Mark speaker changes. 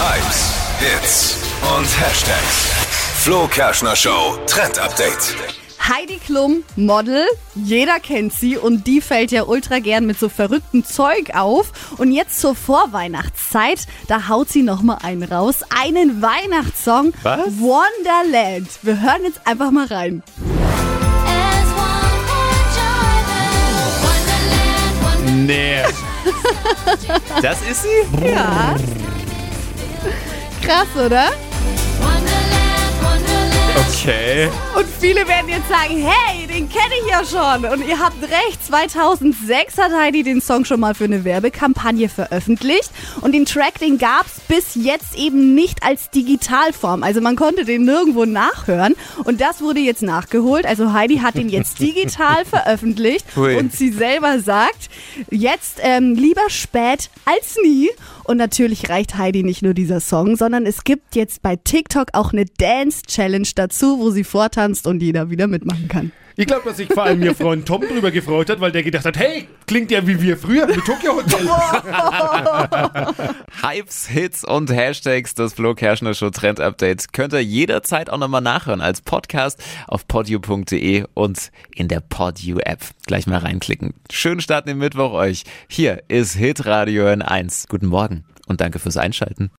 Speaker 1: Hypes, Hits und Hashtags. Flo Kerschner Show Trend Update.
Speaker 2: Heidi Klum, Model, jeder kennt sie und die fällt ja ultra gern mit so verrücktem Zeug auf. Und jetzt zur Vorweihnachtszeit, da haut sie nochmal einen raus, einen Weihnachtssong,
Speaker 3: Was?
Speaker 2: Wonderland. Wir hören jetzt einfach mal rein.
Speaker 4: As one more joy, Wonderland,
Speaker 3: Nee. Das ist sie?
Speaker 2: Ja. Krass, oder?
Speaker 3: Okay.
Speaker 2: Und viele werden jetzt sagen, hey, den kenne ich ja schon. Und ihr habt recht, 2006 hat Heidi den Song schon mal für eine Werbekampagne veröffentlicht. Und den Track, den gab's bis jetzt eben nicht als Digitalform. Also man konnte den nirgendwo nachhören. Und das wurde jetzt nachgeholt. Also Heidi hat den jetzt digital veröffentlicht.
Speaker 3: Hui.
Speaker 2: Und sie selber sagt, jetzt ähm, lieber spät als nie. Und natürlich reicht Heidi nicht nur dieser Song, sondern es gibt jetzt bei TikTok auch eine Dance-Challenge dazu, wo sie vortanzt und jeder wieder mitmachen kann.
Speaker 5: Ich glaube, dass sich vor allem ihr Freund Tom drüber gefreut hat, weil der gedacht hat, hey, klingt ja wie wir früher mit Tokyo Hotel.
Speaker 3: Hypes, Hits und Hashtags des Flo Kerschner Show Trend Update könnt ihr jederzeit auch nochmal nachhören als Podcast auf podio.de und in der Podio App. Gleich mal reinklicken. Schönen Start in den Mittwoch euch. Hier ist Hit Radio in 1. Guten Morgen und danke fürs Einschalten.